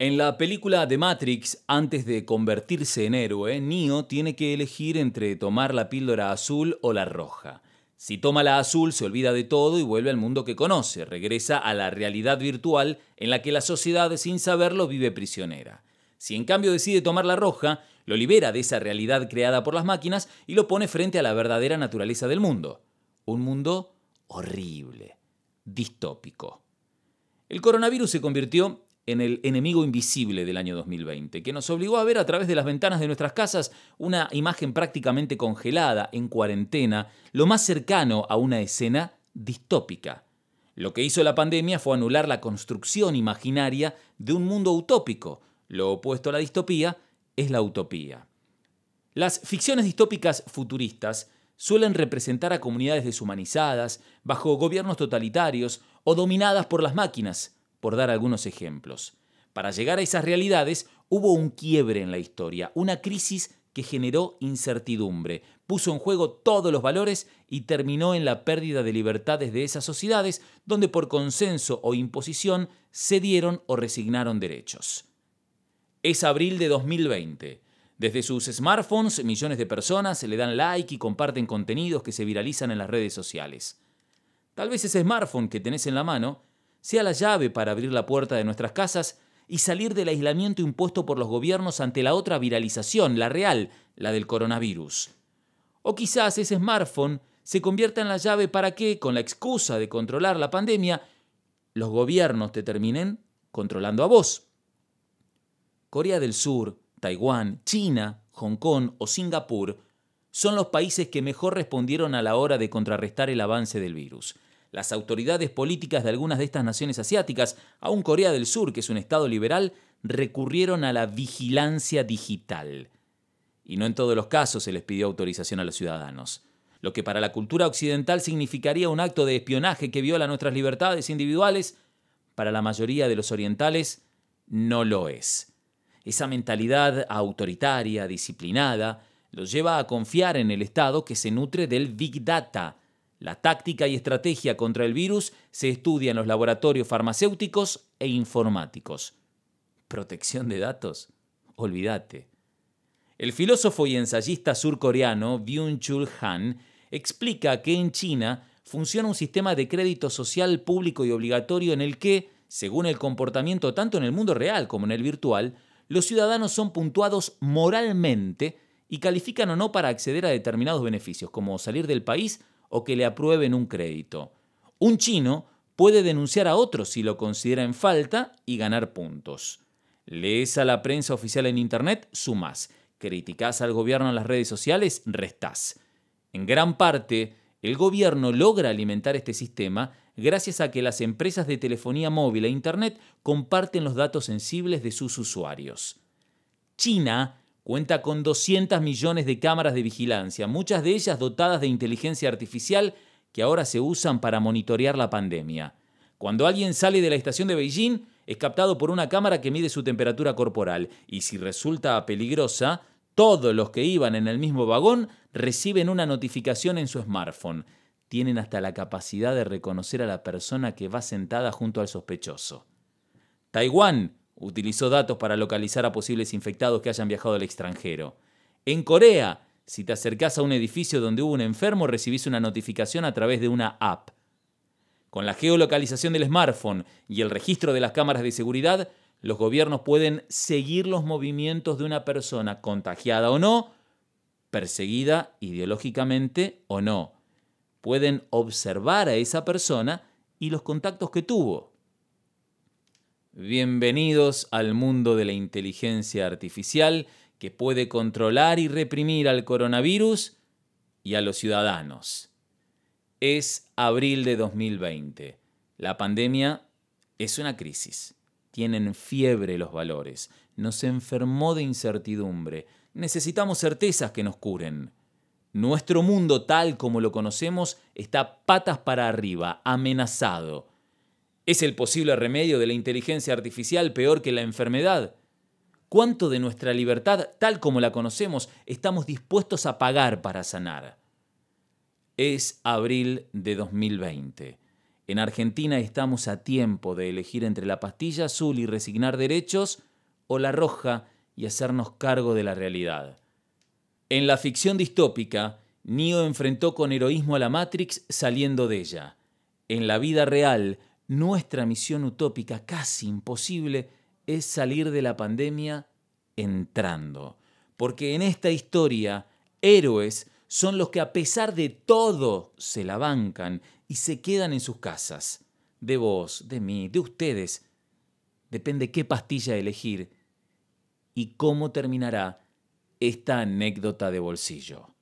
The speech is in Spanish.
En la película The Matrix, antes de convertirse en héroe, Neo tiene que elegir entre tomar la píldora azul o la roja. Si toma la azul, se olvida de todo y vuelve al mundo que conoce, regresa a la realidad virtual en la que la sociedad, sin saberlo, vive prisionera. Si en cambio decide tomar la roja, lo libera de esa realidad creada por las máquinas y lo pone frente a la verdadera naturaleza del mundo. Un mundo horrible, distópico. El coronavirus se convirtió en el enemigo invisible del año 2020, que nos obligó a ver a través de las ventanas de nuestras casas una imagen prácticamente congelada, en cuarentena, lo más cercano a una escena distópica. Lo que hizo la pandemia fue anular la construcción imaginaria de un mundo utópico. Lo opuesto a la distopía es la utopía. Las ficciones distópicas futuristas suelen representar a comunidades deshumanizadas, bajo gobiernos totalitarios o dominadas por las máquinas, por dar algunos ejemplos. Para llegar a esas realidades hubo un quiebre en la historia, una crisis que generó incertidumbre, puso en juego todos los valores y terminó en la pérdida de libertades de esas sociedades donde por consenso o imposición cedieron o resignaron derechos. Es abril de 2020. Desde sus smartphones, millones de personas le dan like y comparten contenidos que se viralizan en las redes sociales. Tal vez ese smartphone que tenés en la mano sea la llave para abrir la puerta de nuestras casas y salir del aislamiento impuesto por los gobiernos ante la otra viralización, la real, la del coronavirus. O quizás ese smartphone se convierta en la llave para que, con la excusa de controlar la pandemia, los gobiernos te terminen controlando a vos. Corea del Sur, Taiwán, China, Hong Kong o Singapur son los países que mejor respondieron a la hora de contrarrestar el avance del virus las autoridades políticas de algunas de estas naciones asiáticas, aún Corea del Sur, que es un Estado liberal, recurrieron a la vigilancia digital. Y no en todos los casos se les pidió autorización a los ciudadanos. Lo que para la cultura occidental significaría un acto de espionaje que viola nuestras libertades individuales, para la mayoría de los orientales no lo es. Esa mentalidad autoritaria, disciplinada, los lleva a confiar en el Estado que se nutre del Big Data, la táctica y estrategia contra el virus se estudia en los laboratorios farmacéuticos e informáticos. ¿Protección de datos? Olvídate. El filósofo y ensayista surcoreano Byung-Chul Han explica que en China funciona un sistema de crédito social público y obligatorio en el que, según el comportamiento tanto en el mundo real como en el virtual, los ciudadanos son puntuados moralmente y califican o no para acceder a determinados beneficios, como salir del país o que le aprueben un crédito. Un chino puede denunciar a otro si lo considera en falta y ganar puntos. Lees a la prensa oficial en Internet, sumas. Criticás al gobierno en las redes sociales, restás. En gran parte, el gobierno logra alimentar este sistema gracias a que las empresas de telefonía móvil e Internet comparten los datos sensibles de sus usuarios. China Cuenta con 200 millones de cámaras de vigilancia, muchas de ellas dotadas de inteligencia artificial que ahora se usan para monitorear la pandemia. Cuando alguien sale de la estación de Beijing, es captado por una cámara que mide su temperatura corporal y si resulta peligrosa, todos los que iban en el mismo vagón reciben una notificación en su smartphone. Tienen hasta la capacidad de reconocer a la persona que va sentada junto al sospechoso. Taiwán Utilizó datos para localizar a posibles infectados que hayan viajado al extranjero. En Corea, si te acercás a un edificio donde hubo un enfermo, recibís una notificación a través de una app. Con la geolocalización del smartphone y el registro de las cámaras de seguridad, los gobiernos pueden seguir los movimientos de una persona contagiada o no, perseguida ideológicamente o no. Pueden observar a esa persona y los contactos que tuvo. Bienvenidos al mundo de la inteligencia artificial que puede controlar y reprimir al coronavirus y a los ciudadanos. Es abril de 2020. La pandemia es una crisis. Tienen fiebre los valores. Nos enfermó de incertidumbre. Necesitamos certezas que nos curen. Nuestro mundo tal como lo conocemos está patas para arriba, amenazado ¿Es el posible remedio de la inteligencia artificial peor que la enfermedad? ¿Cuánto de nuestra libertad, tal como la conocemos, estamos dispuestos a pagar para sanar? Es abril de 2020. En Argentina estamos a tiempo de elegir entre la pastilla azul y resignar derechos o la roja y hacernos cargo de la realidad. En la ficción distópica, Neo enfrentó con heroísmo a la Matrix saliendo de ella. En la vida real, nuestra misión utópica casi imposible es salir de la pandemia entrando. Porque en esta historia, héroes son los que a pesar de todo se la bancan y se quedan en sus casas. De vos, de mí, de ustedes. Depende qué pastilla elegir y cómo terminará esta anécdota de bolsillo.